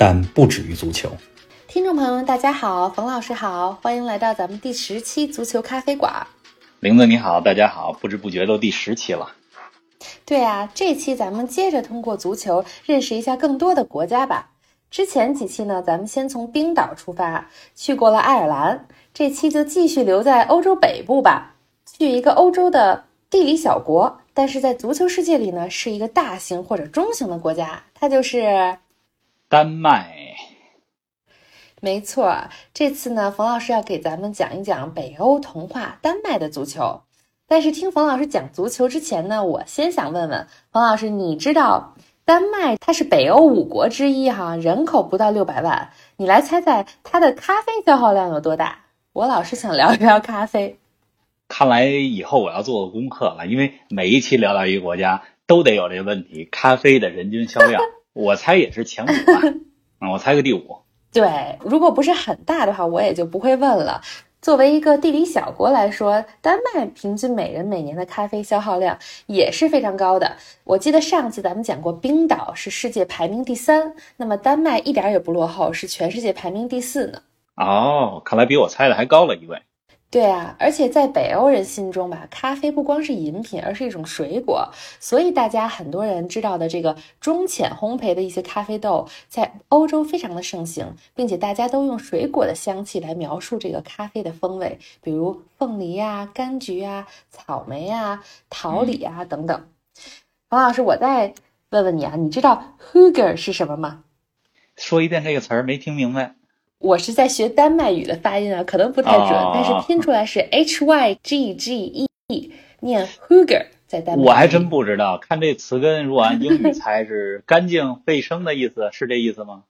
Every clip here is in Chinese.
但不止于足球。听众朋友们，大家好，冯老师好，欢迎来到咱们第十期足球咖啡馆。玲子你好，大家好，不知不觉都第十期了。对啊，这期咱们接着通过足球认识一下更多的国家吧。之前几期呢，咱们先从冰岛出发，去过了爱尔兰，这期就继续留在欧洲北部吧，去一个欧洲的地理小国，但是在足球世界里呢，是一个大型或者中型的国家，它就是丹麦。没错，这次呢，冯老师要给咱们讲一讲北欧童话丹麦的足球。但是听冯老师讲足球之前呢，我先想问问冯老师，你知道丹麦它是北欧五国之一哈，人口不到六百万，你来猜猜它的咖啡消耗量有多大？我老是想聊一聊咖啡。看来以后我要做个功课了，因为每一期聊到一个国家都得有这个问题，咖啡的人均销量，我猜也是前五吧，嗯，我猜个第五。对，如果不是很大的话，我也就不会问了。作为一个地理小国来说，丹麦平均每人每年的咖啡消耗量也是非常高的。我记得上次咱们讲过，冰岛是世界排名第三，那么丹麦一点也不落后，是全世界排名第四呢。哦，看来比我猜的还高了一位。对啊，而且在北欧人心中吧，咖啡不光是饮品，而是一种水果。所以大家很多人知道的这个中浅烘焙的一些咖啡豆，在欧洲非常的盛行，并且大家都用水果的香气来描述这个咖啡的风味，比如凤梨呀、柑橘呀、草莓呀、桃李呀等等。王老师，我再问问你啊，你知道 Huger 是什么吗？说一遍这个词儿，没听明白。我是在学丹麦语的发音啊，可能不太准，但是拼出来是 H Y G G E，念 Huger，在丹麦。我还真不知道，看这词根，如果按英语猜是干净卫生的意思，是这意思吗？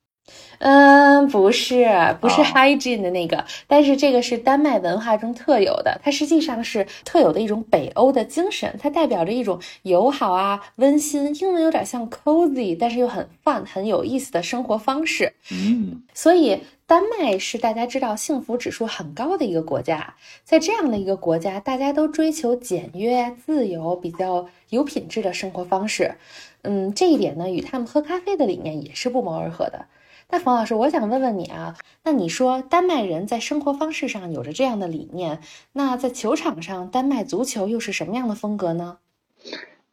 嗯，不是，不是 hygiene 的那个，但是这个是丹麦文化中特有的，它实际上是特有的一种北欧的精神，它代表着一种友好啊、温馨，英文有点像 cozy，但是又很 fun、很有意思的生活方式。嗯，所以丹麦是大家知道幸福指数很高的一个国家，在这样的一个国家，大家都追求简约、自由、比较有品质的生活方式。嗯，这一点呢，与他们喝咖啡的理念也是不谋而合的。那冯老师，我想问问你啊，那你说丹麦人在生活方式上有着这样的理念，那在球场上，丹麦足球又是什么样的风格呢？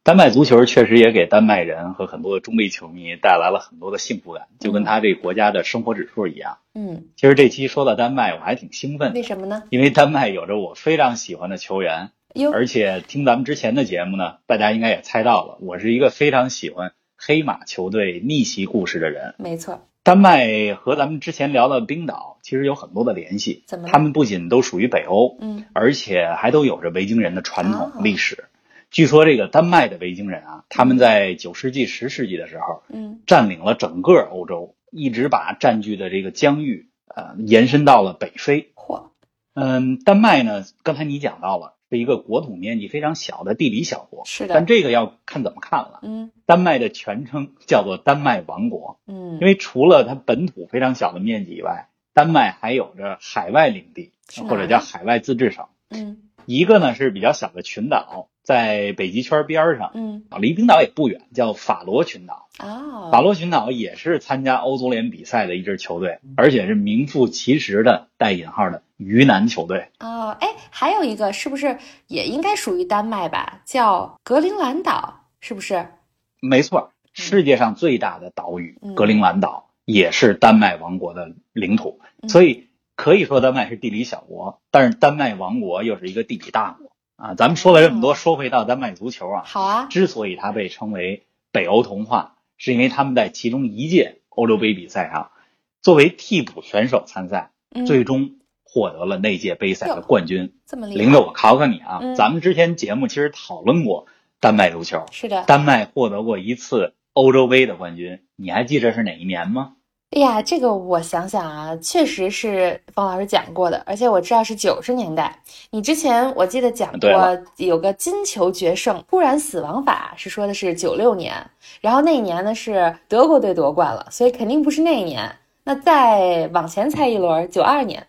丹麦足球确实也给丹麦人和很多的中立球迷带来了很多的幸福感，就跟他这个国家的生活指数一样。嗯，其实这期说到丹麦，我还挺兴奋。为什么呢？因为丹麦有着我非常喜欢的球员，而且听咱们之前的节目呢，大家应该也猜到了，我是一个非常喜欢黑马球队逆袭故事的人。没错。丹麦和咱们之前聊的冰岛其实有很多的联系？他们不仅都属于北欧，嗯，而且还都有着维京人的传统历史。据说这个丹麦的维京人啊，他们在九世纪、十世纪的时候，嗯，占领了整个欧洲，一直把占据的这个疆域呃延伸到了北非。嚯，嗯，丹麦呢，刚才你讲到了。是一个国土面积非常小的地理小国，是的，但这个要看怎么看了。嗯，丹麦的全称叫做丹麦王国。嗯，因为除了它本土非常小的面积以外，丹麦还有着海外领地或者叫海外自治省。嗯，一个呢是比较小的群岛，在北极圈边上，嗯，离冰岛也不远，叫法罗群岛。哦，法罗群岛也是参加欧足联比赛的一支球队，而且是名副其实的带引号的鱼腩球队。哦，哎，还有一个是不是也应该属于丹麦吧？叫格陵兰岛，是不是？没错，世界上最大的岛屿嗯格陵兰岛也是丹麦王国的领土，嗯所以可以说丹麦是地理小国，但是丹麦王国又是一个地理大国啊。咱们说了这么多，说回到丹麦足球啊，好啊，之所以它被称为北欧童话，是因为他们在其中一届欧洲杯比赛上，作为替补选手参赛，嗯最终获得了那届杯赛的冠军。这么厉害，领着我考考你啊，嗯咱们之前节目其实讨论过丹麦足球，是的，丹麦获得过一次欧洲杯的冠军，你还记得是哪一年吗？哎呀，这个我想想啊，确实是方老师讲过的，而且我知道是九十年代。你之前我记得讲过有个金球决胜突然死亡法，是说的是九六年，然后那一年呢是德国队夺冠了，所以肯定不是那一年。那再往前猜一轮，九二年，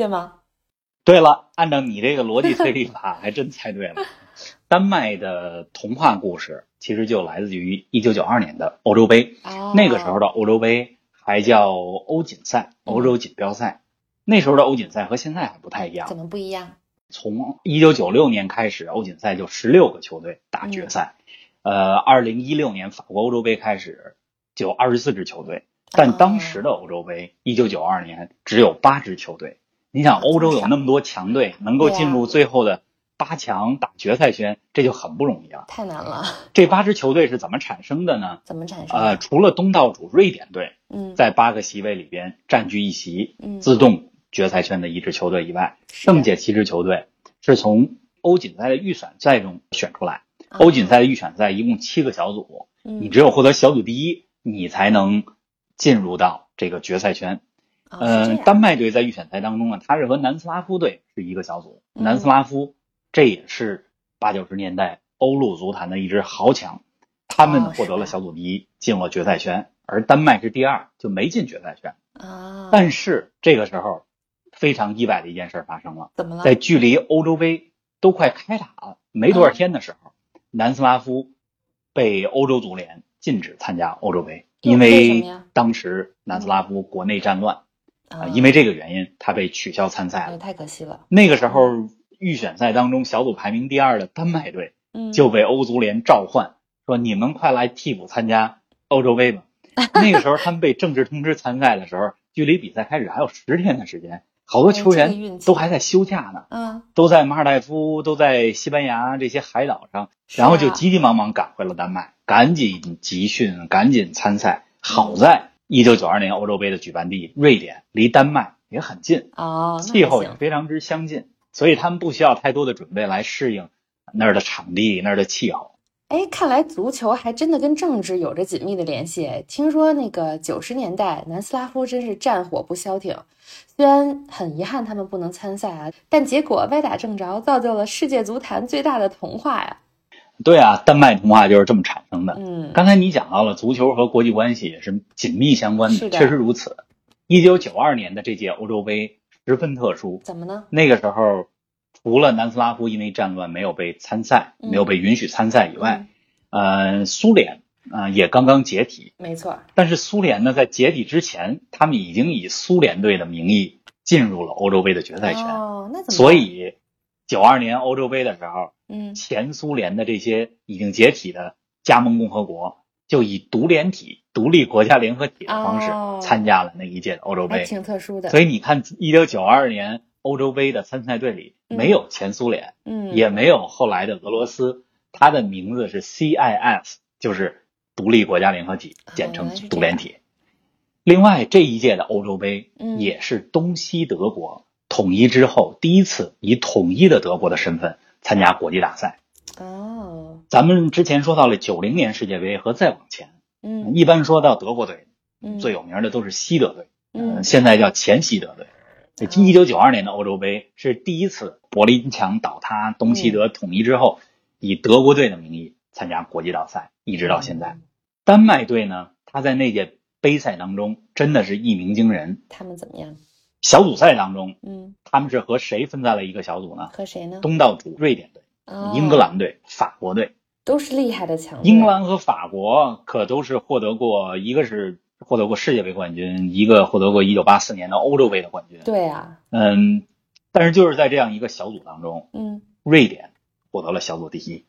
对吗？对了，按照你这个逻辑推理法，还真猜对了。丹麦的童话故事其实就来自于一九九二年的欧洲杯。哦，那个时候的欧洲杯还叫欧锦赛，欧洲锦标赛。那时候的欧锦赛和现在还不太一样怎。么不一样？从一九九六年开始，欧锦赛就十六个球队打决赛。呃，二零一六年法国欧洲杯开始就二十四支球队，但当时的欧洲杯一九九二年只有八支球队。你想，啊欧洲有那么多强队，能够进入最后的八强打决赛圈，这就很不容易了。太难了，这八支球队是怎么产生的呢？怎么产生？呃，，除了东道主瑞典队嗯，在八个席位里边占据一席，嗯自动决赛圈的一支球队以外，剩下七支球队是从欧锦赛的预选赛中选出来。啊欧锦赛的预选赛一共七个小组，嗯你只有获得小组第一，你才能进入到这个决赛圈。哦是嗯、丹麦队在预选赛当中呢，他是和南斯拉夫队是一个小组。嗯。南斯拉夫这也是八九十年代欧陆足坛的一支豪强，他们哦获得了小组第一，进了决赛圈，而丹麦是第二，就没进决赛圈。啊，但是这个时候，非常意外的一件事发生了，怎么了？在距离欧洲杯都快开打了没多少天的时候，南斯拉夫被欧洲足联禁止参加欧洲杯，因为当时南斯拉夫国内战乱啊、啊，因为这个原因，他被取消参赛哎了。太可惜了，那个时候预选赛当中，小组排名第二的丹麦队嗯，就被欧足联召唤，说你们快来替补参加欧洲杯吧。那个时候他们被正式通知参赛的时候，距离比赛开始还有十天的时间，好多哎球员都还在休假呢，嗯，都在马尔代夫，都在西班牙这些海岛上，然后就啊急急忙忙赶回了丹麦，赶紧集训，赶紧参赛。好在一九九二年欧洲杯的举办地瑞典离丹麦也很近，哦，气候也非常之相近，所以他们不需要太多的准备来适应那儿的场地、那儿的气候。哎，看来足球还真的跟政治有着紧密的联系。哎听说那个九十年代南斯拉夫真是战火不消停，虽然很遗憾他们不能参赛啊，但结果歪打正着，造就了世界足坛最大的童话呀。对啊，丹麦童话就是这么产生的。嗯，刚才你讲到了足球和国际关系也是紧密相关的，的确实如此。一九九二年的这届欧洲杯十分特殊，怎么呢？那个时候除了南斯拉夫因为战乱没有被参赛，嗯没有被允许参赛以外，呃，苏联啊、呃也刚刚解体。没错，但是苏联呢，在解体之前，他们已经以苏联队的名义进入了欧洲杯的决赛圈。哦，那怎么办？所，以，九二年欧洲杯的时候，嗯，前苏联的这些已经解体的加盟共和国，就以独联体、独立国家联合体的方哦式参加了那一届的欧洲杯。还挺特殊的。所以你看，一九九二年欧洲杯的参赛队里嗯没有前苏联，嗯，也没有后来的俄罗斯，它的名字是 CIS，就是独立国家联合体，简称独联体。另外，这一届的欧洲杯嗯也是东西德国统一之后第一次以统一的德国的身份参加国际大赛。哦，咱们之前说到了九零年世界杯和再往前，嗯一般说到德国队，嗯，最有名的都是西德队，嗯呃现在叫前西德队。一九九二年的欧洲杯是第一次柏林墙倒塌，东西德统一之后，以德国队的名义参加国际大赛，一直到现在。丹麦队呢，他在那届杯赛当中真的是一鸣惊人。他们怎么样？小组赛当中，嗯，他们是和谁分在了一个小组呢？和谁呢？东道主瑞典队、哦英格兰队、法国队。都是厉害的强队。英格兰和法国可都是获得过，一个是获得过世界杯冠军，一个获得过1984年的欧洲杯的冠军。对啊，嗯，但是就是在这样一个小组当中，嗯瑞典获得了小组第一，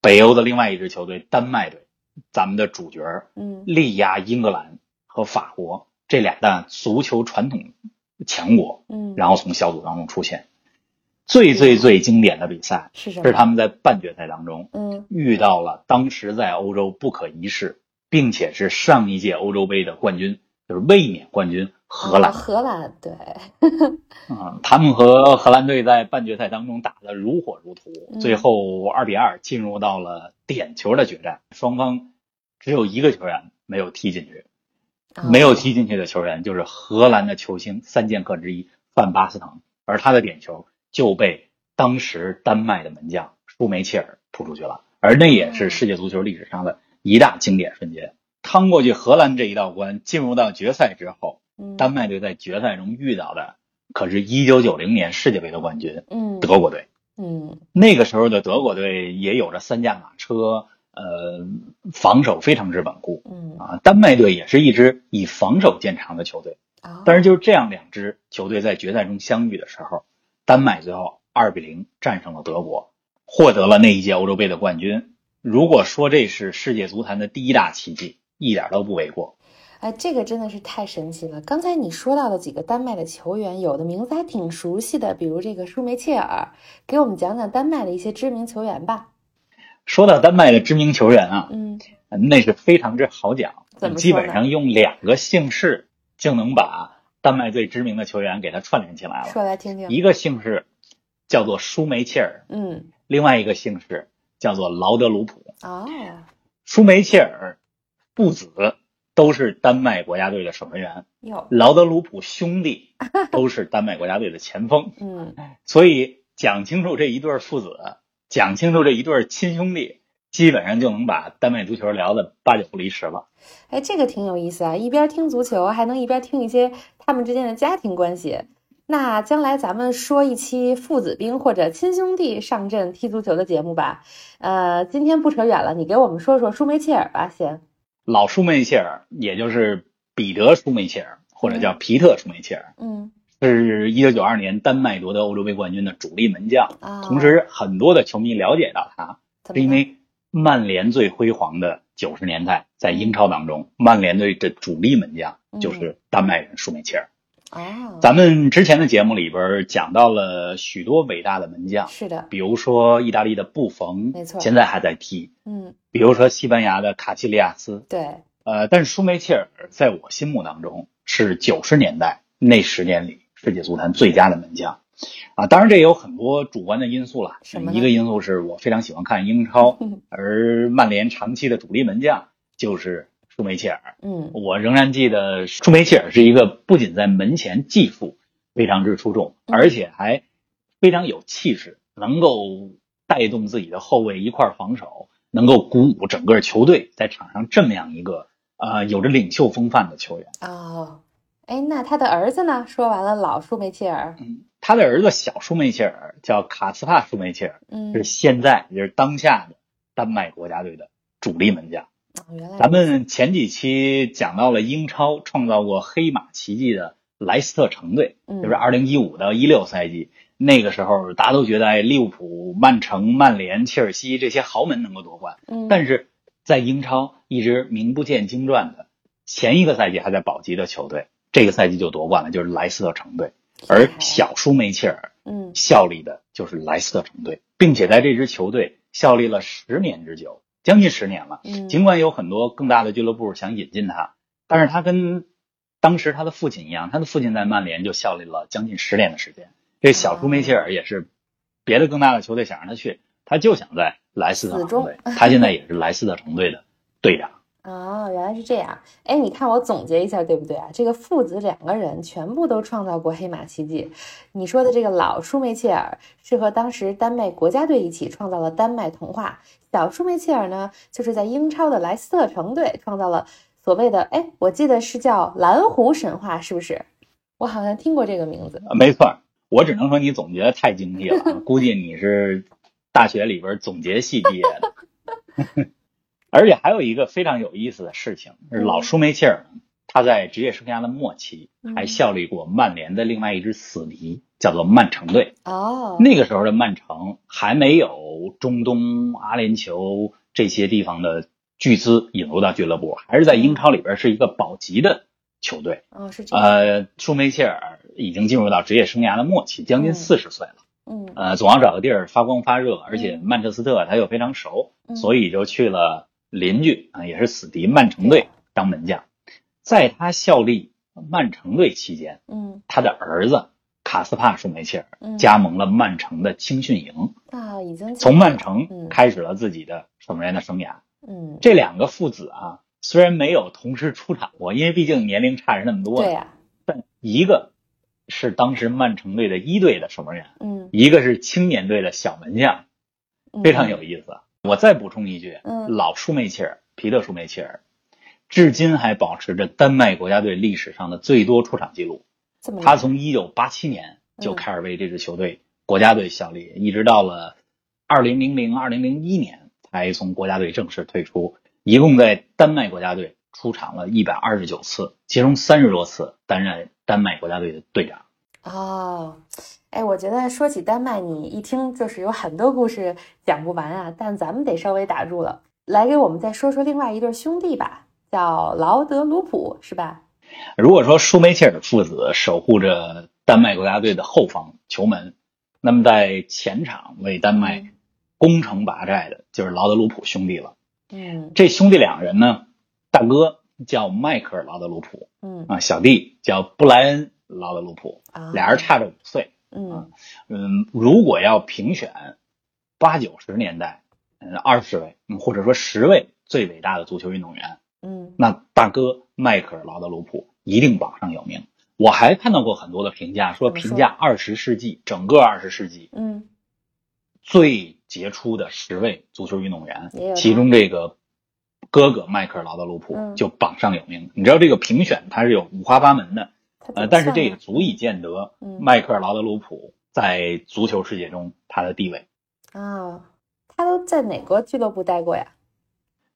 北欧的另外一支球队丹麦队，咱们的主角嗯力压英格兰和法国这俩的足球传统强国，嗯，然后从小组当中出现。最最最经典的比赛是？是他们在半决赛当中嗯遇到了当时在欧洲不可一世，并且是上一届欧洲杯的冠军，就是卫冕冠军荷兰哦。荷兰对，嗯，他们和荷兰队在半决赛当中打得如火如荼，嗯最后二比二进入到了点球的决战，双方只有一个球员没有踢进去。没有踢进去的球员就是荷兰的球星三剑客之一范巴斯滕，而他的点球就被当时丹麦的门将舒梅切尔扑出去了，而那也是世界足球历史上的一大经典瞬间。趟过去荷兰这一道关，进入到决赛之后，嗯。丹麦队在决赛中遇到的可是一九九零年世界杯的冠军嗯。德国队。嗯。那个时候的德国队也有着三驾马车，呃，防守非常之稳固嗯啊。丹麦队也是一支以防守见长的球队，啊，但是就是这样两支球队在决赛中相遇的时候，丹麦最后二比零战胜了德国，获得了那一届欧洲杯的冠军。如果说这是世界足坛的第一大奇迹，一点都不为过。哎，这个真的是太神奇了！刚才你说到的几个丹麦的球员，有的名字还挺熟悉的，比如这个舒梅切尔，给我们讲讲丹麦的一些知名球员吧。说到丹麦的知名球员啊，嗯，那是非常之好讲基本上用两个姓氏就能把丹麦最知名的球员给他串联起来了。说来听听。一个姓氏叫做舒梅切尔，嗯，另外一个姓氏叫做劳德鲁普。哦，舒梅切尔父子都是丹麦国家队的守门员，哟，劳德鲁普兄弟 都是丹麦国家队的前锋。嗯所以讲清楚这一对父子，讲清楚这一对亲兄弟，基本上就能把丹麦足球聊得八九不离十了。哎，这个挺有意思啊，一边听足球，还能一边听一些他们之间的家庭关系。那将来咱们说一期父子兵或者亲兄弟上阵踢足球的节目吧。呃，今天不扯远了，你给我们说说舒梅切尔吧，先。老舒梅切尔，也就是彼得舒梅切尔，或者叫皮特舒梅切尔，嗯是一九九二年丹麦夺得欧洲杯冠军的主力门将。啊，同时，很多的球迷了解到他，是因为曼联最辉煌的九十年代，在英超当中，曼联队的主力门将就是丹麦人舒梅切尔。哦，咱们之前的节目里边讲到了许多伟大的门将，是的，比如说意大利的布冯，没错。现在还在踢；嗯，比如说西班牙的卡西利亚斯，对，呃，但是舒梅切尔在我心目当中是九十年代那十年里世界足坛最佳的门将。啊，当然这也有很多主观的因素了。一个因素是我非常喜欢看英超嗯，而曼联长期的主力门将就是舒梅切尔。嗯我仍然记得舒梅切尔是一个不仅在门前技术非常之出众，嗯而且还非常有气势，能够带动自己的后卫一块儿防守，能够鼓舞整个球队，在场上这么样一个呃有着领袖风范的球员。哦，哎，那他的儿子呢？说完了老舒梅切尔，嗯，他的儿子小舒梅切尔叫卡斯帕舒梅切尔，嗯，是现在也是当下的丹麦国家队的主力门将。哦原来咱们前几期讲到了英超创造过黑马奇迹的莱斯特城队，嗯就是二零一五到一六赛季，那个时候大家都觉得哎，利物浦、曼城、曼联、切尔西这些豪门能够夺冠，嗯，但是在英超一直名不见经传的，前一个赛季还在保级的球队，这个赛季就夺冠了，就是莱斯特城队，而小舒梅切尔嗯效力的就是莱斯特城队，并且在这支球队效力了十年之久，将近十年了。嗯，尽管有很多更大的俱乐部想引进他，但是他跟当时他的父亲一样，他的父亲在曼联就效力了将近十年的时间。这小舒梅切尔也是别的更大的球队想让他去，他就想在莱斯特城队，他现在也是莱斯特城队的队长。哦，原来是这样。哎，你看我总结一下，对不对啊？这个父子两个人全部都创造过黑马奇迹。你说的这个老舒梅切尔是和当时丹麦国家队一起创造了丹麦童话，小舒梅切尔呢，就是在英超的莱斯特城队创造了所谓的，哎，我记得是叫蓝湖神话，是不是？我好像听过这个名字。没错，我只能说你总结的太精辟了，估计你是大学里边总结系毕业的。而且还有一个非常有意思的事情，是老舒梅切尔，他在职业生涯的末期嗯还效力过曼联的另外一支死敌，叫做曼城队。哦，那个时候的曼城还没有中东、阿联酋这些地方的巨资引入到俱乐部，还是在英超里边是一个保级的球队。哦，是这样。呃，舒梅切尔已经进入到职业生涯的末期，将近嗯四十岁了。嗯呃，总要找个地儿发光发热，而且嗯曼彻斯特他又非常熟，嗯所以就去了邻居啊、也是死敌曼城队当门将。在他效力曼城队期间，嗯。他的儿子卡斯帕舒梅切尔嗯，加盟了曼城的青训营，啊，已经从曼城嗯。开始了自己的守门员的生涯。嗯。这两个父子啊，虽然没有同时出场过，因为毕竟年龄差着那么多，对呀、但一个是当时曼城队的一队的守门员，嗯，一个是青年队的小门将，嗯。非常有意思。我再补充一句，嗯老舒梅切尔皮特舒梅切尔，至今还保持着丹麦国家队历史上的最多出场记录。他从一九八七年就嗯开始为这支球队、国家队效力，一直到了二零零零二零零一年才从国家队正式退出，一共在丹麦国家队出场了一百二十九次，其中三十多次担任丹麦国家队的队长。哦，哎，我觉得说起丹麦，你一听就是有很多故事讲不完啊。但咱们得稍微打住了，来给我们再说说另外一对兄弟吧，叫劳德鲁普，是吧？如果说舒梅切尔父子守护着丹麦国家队的后方球门，那么在前场为丹麦攻城拔寨的就是劳德鲁普兄弟了。嗯这兄弟两人呢，大哥叫迈克尔·劳德鲁普嗯啊，小弟叫布莱恩·劳德鲁普，啊，俩人差着五岁。嗯嗯，如果要评选八九十年代，嗯，二十位嗯或者说十位最伟大的足球运动员，嗯那大哥迈克尔·劳德鲁普一定榜上有名。我还看到过很多的评价，说评价二十世纪整个二十世纪嗯最杰出的十位足球运动员其中这个哥哥迈克尔·劳德鲁普嗯就榜上有名。你知道这个评选它是有五花八门的，呃，但是这也足以见得嗯迈克尔·劳德鲁普在足球世界中他的地位。啊，他都在哪个俱乐部待过呀？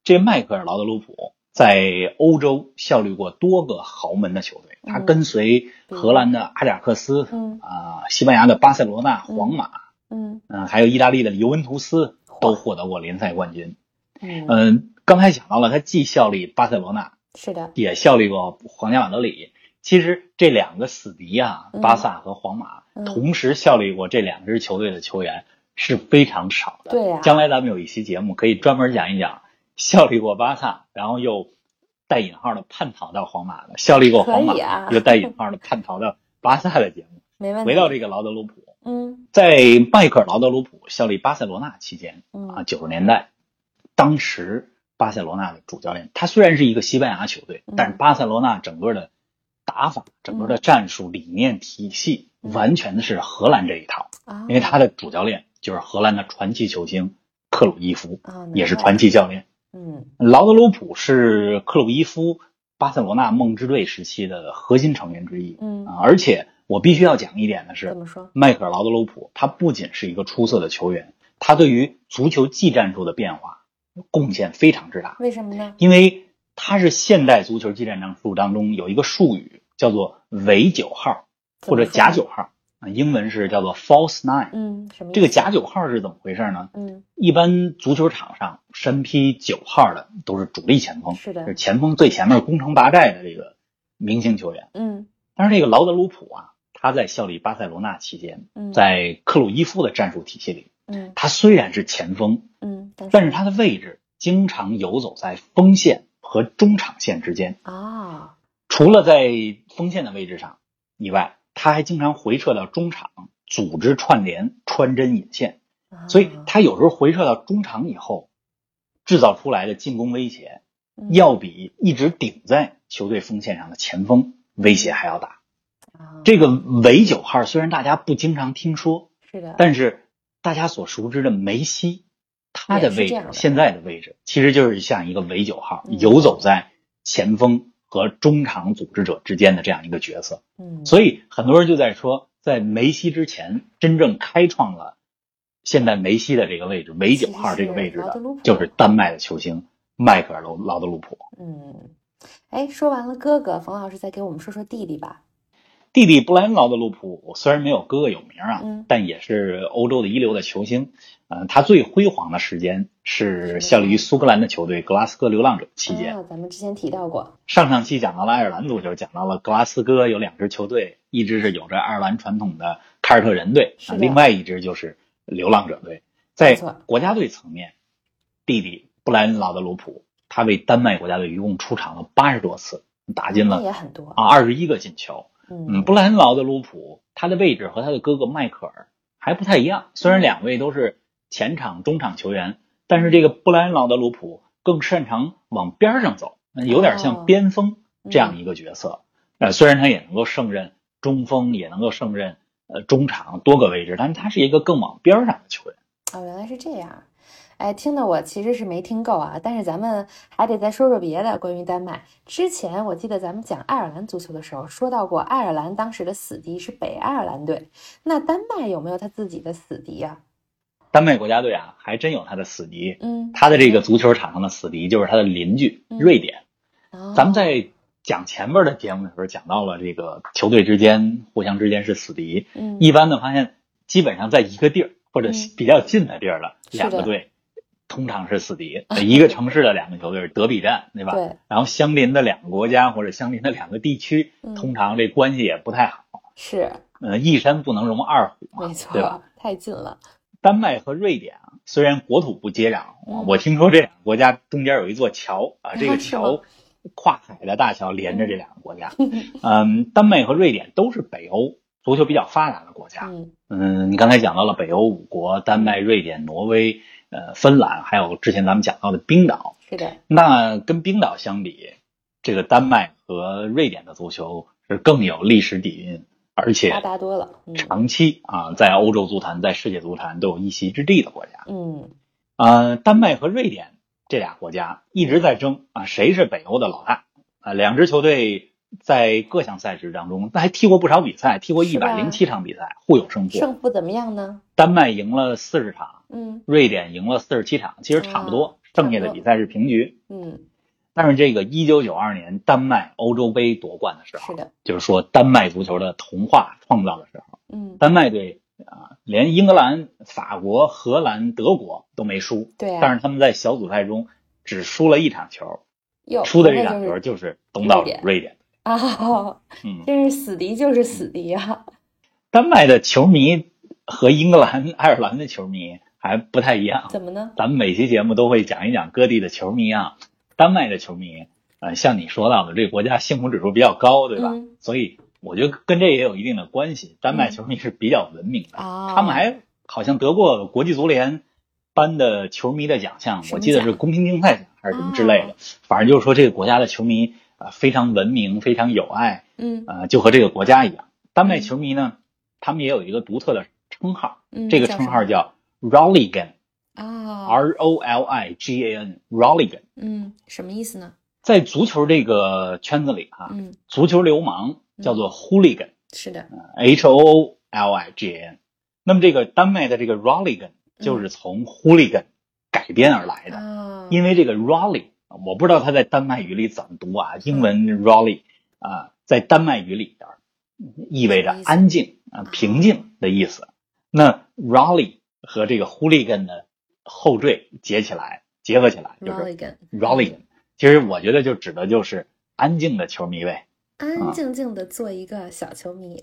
这迈克尔·劳德鲁普在欧洲效力过多个豪门的球队，他嗯跟随荷兰的阿贾克斯，嗯啊、西班牙的巴塞罗那、皇马，嗯嗯、还有意大利的尤文图斯都获得过联赛冠军。嗯，嗯、刚才讲到了，他既效力巴塞罗那，是的，也效力过皇家马德里。其实这两个死敌啊，嗯。巴萨和皇马，嗯。同时效力过这两支球队的球员是非常少的。对呀。将来咱们有一期节目可以专门讲一讲效力过巴萨，然后又带引号的叛逃到皇马的，效力过皇马、又带引号的叛逃到巴萨的节目。没问题。回到这个劳德鲁普，嗯。在迈克尔·劳德鲁普效力巴塞罗那期间啊，嗯九十年代，当时巴塞罗那的主教练，他虽然是一个西班牙球队，嗯。但是巴塞罗那整个的打法、整个的战术理念体系，嗯完全是荷兰这一套。啊，因为他的主教练就是荷兰的传奇球星克鲁伊夫，啊也是传奇教练。嗯劳德鲁普是克鲁伊夫巴塞罗那梦之队时期的核心成员之一。嗯，啊，而且我必须要讲一点的是？迈克尔·劳德鲁普他不仅是一个出色的球员，他对于足球技战术的变化贡献非常之大，为什么呢？因为他是现代足球技战术当中有一个术语叫做伪九号或者假九号啊，英文是叫做 false nine。嗯，什么？这个假九号是怎么回事呢？嗯一般足球场上身披九号的都是主力前锋，是的就是前锋最前面攻城拔寨的这个明星球员。嗯但是这个劳德鲁普啊，他在效力巴塞罗那期间，嗯，在克鲁伊夫的战术体系里，嗯他虽然是前锋，嗯，但但是他的位置经常游走在锋线和中场线之间。啊，除了在锋线的位置上以外，他还经常回撤到中场，组织串联、穿针引线。所以啊他有时候回撤到中场以后，制造出来的进攻威胁，嗯要比一直顶在球队锋线上的前锋威胁还要大。啊这个伪九号虽然大家不经常听说，是的，但是大家所熟知的梅西，他的位置现在的位置其实就是像一个伪九号，嗯游走在前锋和中场组织者之间的这样一个角色。嗯，所以很多人就在说，在梅西之前，真正开创了现在梅西的这个位置，梅九号这个位置的就是丹麦的球星迈克尔·劳劳德鲁普。嗯，哎，说完了哥哥，冯老师再给我们说说弟弟吧。弟弟布莱恩·劳德鲁普虽然没有哥哥有名啊，嗯但也是欧洲的一流的球星。嗯、他最辉煌的时间是效力于苏格兰的球队格拉斯哥流浪者期间。啊，咱们之前提到过，上上期讲到了爱尔兰足球，讲到了格拉斯哥有两支球队，一支是有着爱尔兰传统的凯尔特人队，啊另外一支就是流浪者队。在国家队层面，弟弟布莱恩·劳德鲁普，他为丹麦国家队一共出场了八十多次，打进了也很多。啊二十一个进球。嗯，嗯布莱恩·劳德鲁普他的位置和他的哥哥迈克尔还不太一样，虽然两位都是前场、中场球员，但是这个布莱恩·劳德鲁普更擅长往边上走，有点像边锋这样一个角色。呃，虽然他也能够胜任中锋，也能够胜任呃中场多个位置，但是他是一个更往边上的球员。哦，原来是这样。哎，听的我其实是没听够啊，但是咱们还得再说说别的。关于丹麦，之前我记得咱们讲爱尔兰足球的时候说到过，爱尔兰当时的死敌是北爱尔兰队。那丹麦有没有他自己的死敌呀？丹麦国家队啊，还真有他的死敌。嗯，他的这个足球场上的死敌就是他的邻居瑞典。咱们在讲前面的节目的时候讲到了这个球队之间互相之间是死敌。嗯，一般的发现，基本上在一个地儿或者比较近的地儿的两个队。通常是死敌，一个城市的两个球队德比战，对吧？对。然后相邻的两个国家或者相邻的两个地区，通常这关系也不太好。是。呃，一山不能容二虎，没错，对吧？太近了。丹麦和瑞典啊，虽然国土不接壤，我听说这两个国家中间有一座桥啊，这个桥跨海的大桥连着这两个国家。嗯，丹麦和瑞典都是北欧足球比较发达的国家。嗯，你刚才讲到了北欧五国：丹麦、瑞典、挪威。呃，芬兰还有之前咱们讲到的冰岛，是的。那跟冰岛相比，这个丹麦和瑞典的足球是更有历史底蕴，而且发达多了。长期啊，在欧洲足坛、在世界足坛都有一席之地的国家。嗯，呃，丹麦和瑞典这俩国家一直在争啊，谁是北欧的老大啊？两支球队在各项赛事当中，那还踢过不少比赛，踢过一百零七场比赛，互有胜负。胜负怎么样呢？丹麦赢了四十场。嗯，瑞典赢了四十七场，其实差不多，剩下的比赛是平局。嗯，但是这个一九九二年丹麦欧洲杯夺冠的时候，是的，就是说丹麦足球的童话创造的时候，嗯，丹麦队啊，连英格兰、法国、荷兰、德国都没输，对，但是他们在小组赛中只输了一场球，哟，输的这场球就是东道主瑞典啊，嗯，真是死敌就是死敌啊！丹麦的球迷和英格兰、爱尔兰的球迷。还不太一样，怎么呢？咱们每期节目都会讲一讲各地的球迷啊。丹麦的球迷，呃，像你说到的，这个国家幸福指数比较高，对吧？所以我觉得跟这也有一定的关系。丹麦球迷是比较文明的，他们还好像得过国际足联颁的球迷的奖项，我记得是公平竞赛奖还是什么之类的。反正就是说这个国家的球迷啊非常文明，非常友爱，嗯，呃，就和这个国家一样。丹麦球迷呢，他们也有一个独特的称号，这个称号叫。Roligan 啊，R O L I G A N，Roligan，嗯，什么意思呢？在足球这个圈子里啊，嗯，足球流氓叫做 Hooligan，是的，H O O L I G A N。那么这个丹麦的这个 Rolligan 就是从 Hooligan 改编而来的，因为这个 Rolly，我不知道它在丹麦语里怎么读啊，英文 Rolly 啊，在丹麦语里边意味着安静啊、平静的意思。那 Rolly。和这个 hooligan 的后缀结起来，结合起来就是 rolligan。其实我觉得就指的就是安静的球迷呗，安安静静的做一个小球迷。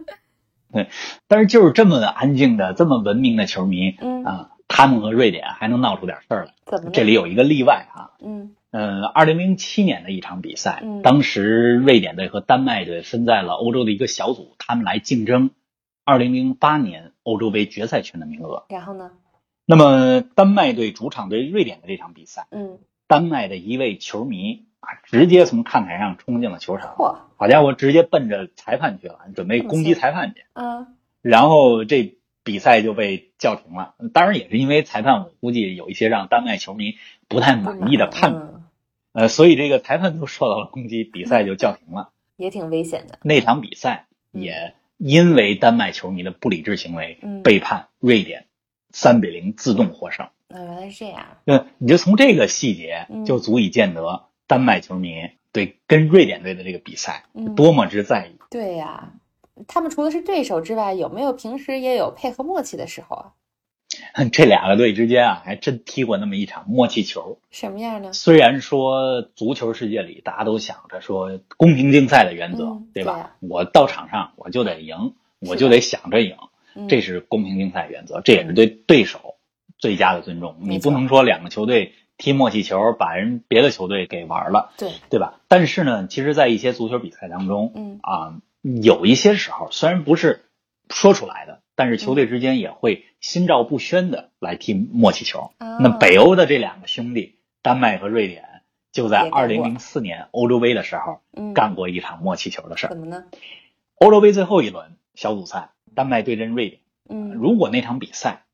对，但是就是这么安静的、这么文明的球迷，嗯啊，他们和瑞典还能闹出点事儿来。怎么？这里有一个例外啊。嗯。呃，二零零七年的一场比赛，嗯，当时瑞典队和丹麦队分在了欧洲的一个小组，他们来竞争。二零零八年欧洲杯决赛圈的名额，然后呢？那么丹麦队主场对瑞典的这场比赛，嗯，丹麦的一位球迷啊，直接从看台上冲进了球场，嚯，好家伙，直接奔着裁判去了，准备攻击裁判去，啊，然后这比赛就被叫停了。当然也是因为裁判，我估计有一些让丹麦球迷不太满意的判断，呃，所以这个裁判都受到了攻击，比赛就叫停了，也挺危险的。那场比赛也。因为丹麦球迷的不理智行为，被判瑞典三比零自动获胜。那原来是这样。那你就从这个细节就足以见得丹麦球迷对跟瑞典队的这个比赛多么之在意。对呀，他们除了是对手之外，有没有平时也有配合默契的时候啊？这两个队之间啊，还真踢过那么一场默契球。什么样呢？虽然说足球世界里大家都想着说公平竞赛的原则，对吧？我到场上我就得赢，我就得想着赢，这是公平竞赛原则，这也是对对手最佳的尊重。你不能说两个球队踢默契球，把人别的球队给玩了，对对吧？但是呢，其实，在一些足球比赛当中，嗯啊，有一些时候虽然不是说出来的。但是球队之间也会心照不宣的来踢默契球。那北欧的这两个兄弟，丹麦和瑞典，就在二零零四年欧洲杯的时候嗯，干过一场默契球的事儿怎。么呢？欧洲杯最后一轮小组赛，丹麦对阵瑞典。嗯，如果那场比赛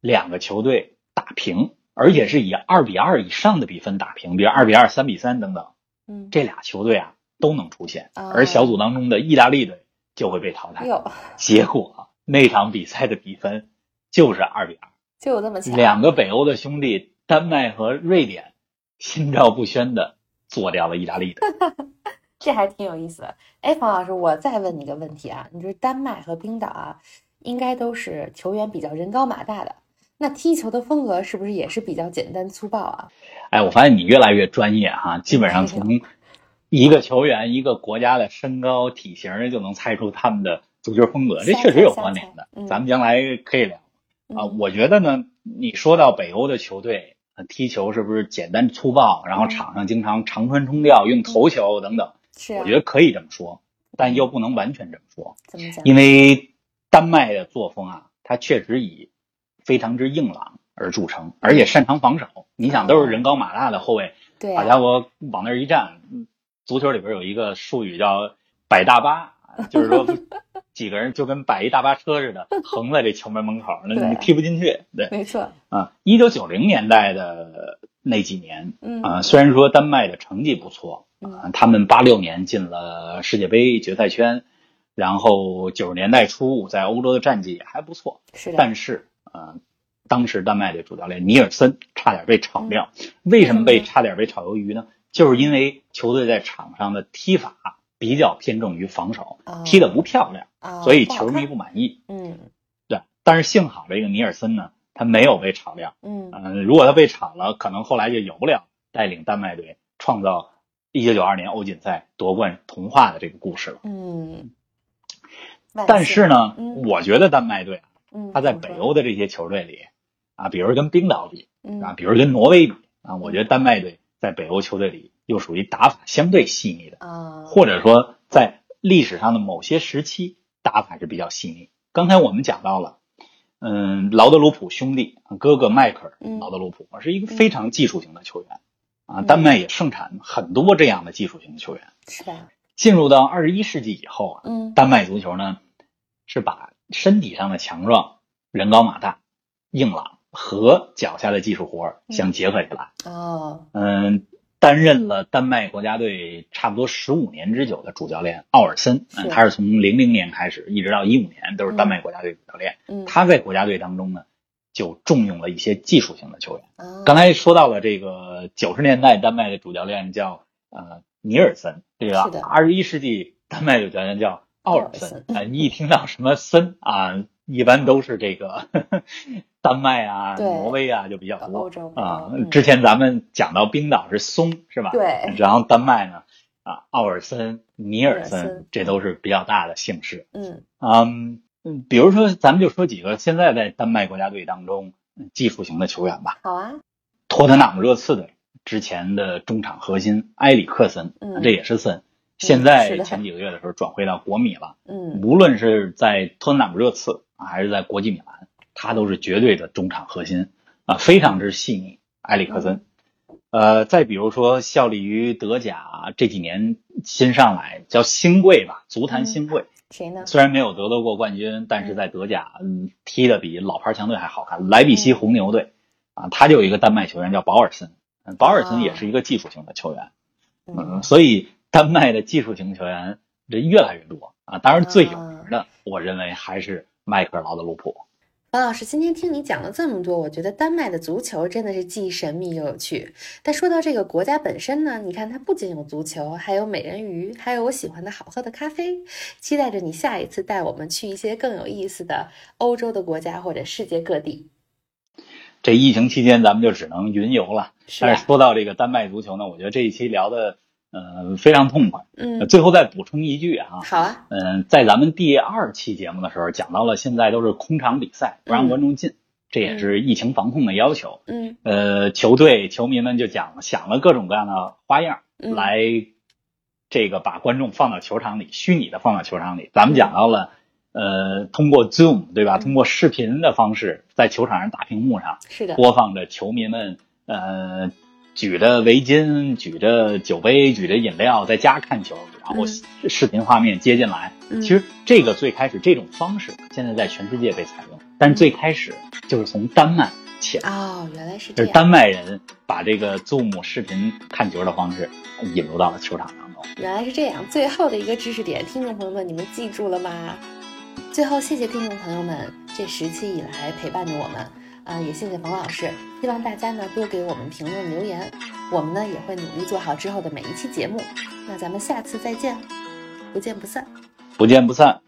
两个球队打平，而且是以二比二以上的比分打平，比如二比二、三比三等等，嗯，这俩球队啊都能出线，哦而小组当中的意大利队就会被淘汰。哟，结果那场比赛的比分就是二比二，就有这么巧，两个北欧的兄弟丹麦和瑞典心照不宣的做掉了意大利队。这还挺有意思的。哎，冯老师，我再问你个问题啊，你说丹麦和冰岛啊，应该都是球员比较人高马大的，那踢球的风格是不是也是比较简单粗暴啊？哎，我发现你越来越专业哈，基本上从一个球员、一个国家的身高、体型就能猜出他们的足球风格，这确实有关联的嗯。咱们将来可以聊啊。嗯我觉得呢，你说到北欧的球队呃踢球是不是简单粗暴，然后嗯场上经常长传冲吊、用头球等等，是啊，我觉得可以这么说，但又不能完全这么说。怎么讲？因为丹麦的作风啊，它确实以非常之硬朗而著称，而且擅长防守。你想，都是人高马大的后卫，对啊，好家伙，往那儿一站，嗯足球里边有一个术语叫“摆大巴”，就是说几个人就跟摆一大巴车似的，横在这球门门口，那你踢不进去。对没错，啊，一九九零年代的那几年嗯啊，虽然说丹麦的成绩不错，嗯啊，他们八六年进了世界杯决赛圈，然后九十年代初在欧洲的战绩也还不错，是的，但是啊，当时丹麦的主教练尼尔森差点被炒掉。嗯为什么被差点被炒鱿鱼呢？就是因为球队在场上的踢法比较偏重于防守，哦踢得不漂亮，啊所以球迷不满意。嗯对，但是幸好这个尼尔森呢，他没有被炒掉。嗯嗯、如果他被炒了，可能后来就有不了带领丹麦队创造一九九二年欧锦赛夺冠童话的这个故事了。嗯，但是呢，嗯我觉得丹麦队啊嗯，他在北欧的这些球队里啊，比如跟冰岛比嗯啊，比如跟挪威比啊，我觉得丹麦队在北欧球队里又属于打法相对细腻的，啊，或者说在历史上的某些时期打法是比较细腻。刚才我们讲到了，嗯，劳德鲁普兄弟哥哥迈克尔嗯劳德鲁普是一个非常技术型的球员啊，嗯丹麦也盛产很多这样的技术型的球员。是吧？进入到二十一世纪以后啊，嗯丹麦足球呢，是把身体上的强壮、人高马大、硬朗和脚下的技术活儿相结合起来。哦，嗯，担任了丹麦国家队差不多十五年之久的主教练奥尔森，嗯，他是从零零年开始一直到一五年都是丹麦国家队主教练。嗯，他在国家队当中呢，就重用了一些技术型的球员。啊。刚才说到了这个九十年代丹麦的主教练叫呃尼尔森，对吧？二十一世纪丹麦的主教练叫奥尔森。你一听到什么森啊，一般都是这个丹麦啊、对挪威啊就比较多啊。嗯之前咱们讲到冰岛是松是吧？对然后丹麦呢啊奥尔森、尼尔森森，这都是比较大的姓氏。嗯嗯嗯，比如说咱们就说几个现在在丹麦国家队当中嗯技术型的球员吧。好啊，托特纳姆热刺的之前的中场核心埃里克森，嗯这也是森。现在前几个月的时候转会到国米了，嗯无论是在托特纳姆热刺啊还是在国际米兰，他都是绝对的中场核心啊，非常之细腻。埃里克森，呃，再比如说效力于德甲这几年新上来叫新贵吧，足坛新贵，谁呢？虽然没有得到过冠军，但是在德甲嗯踢的比老牌强队还好看。莱比锡红牛队啊，他就有一个丹麦球员叫保尔森，嗯保尔森也是一个技术型的球员，嗯，所以丹麦的技术型球员这越来越多啊。当然最有名的，我认为还是迈克尔劳德鲁普。王老师，今天听你讲了这么多，我觉得丹麦的足球真的是既神秘又有趣。但说到这个国家本身呢，你看它不仅有足球，还有美人鱼，还有我喜欢的好喝的咖啡。期待着你下一次带我们去一些更有意思的欧洲的国家或者世界各地。这疫情期间，咱们就只能云游了。是啊但是说到这个丹麦足球呢，我觉得这一期聊的呃非常痛快。嗯，最后再补充一句啊，好啊，嗯，在咱们第二期节目的时候讲到了，现在都是空场比赛，不让观众进，这也是疫情防控的要求。嗯呃，球队球迷们就讲想了各种各样的花样嗯来，这个把观众放到球场里，虚拟的放到球场里。咱们讲到了，呃，通过 Zoom 对吧？嗯通过视频的方式，在球场上大屏幕上是的，播放着球迷们呃举着围巾、举着酒杯、举着饮料在家看球，然后视频画面接进来。嗯其实这个最开始这种方式现在在全世界被采用，但是最开始就是从丹麦起来，哦，原来是这样。就是丹麦人把这个 Zoom 视频看球的方式引入到了球场当中。原来是这样。最后的一个知识点，听众朋友们，你们记住了吗？最后，谢谢听众朋友们这十期以来陪伴着我们，啊、也谢谢冯老师。希望大家呢多给我们评论留言，我们呢也会努力做好之后的每一期节目。那咱们下次再见，不见不散。不见不散。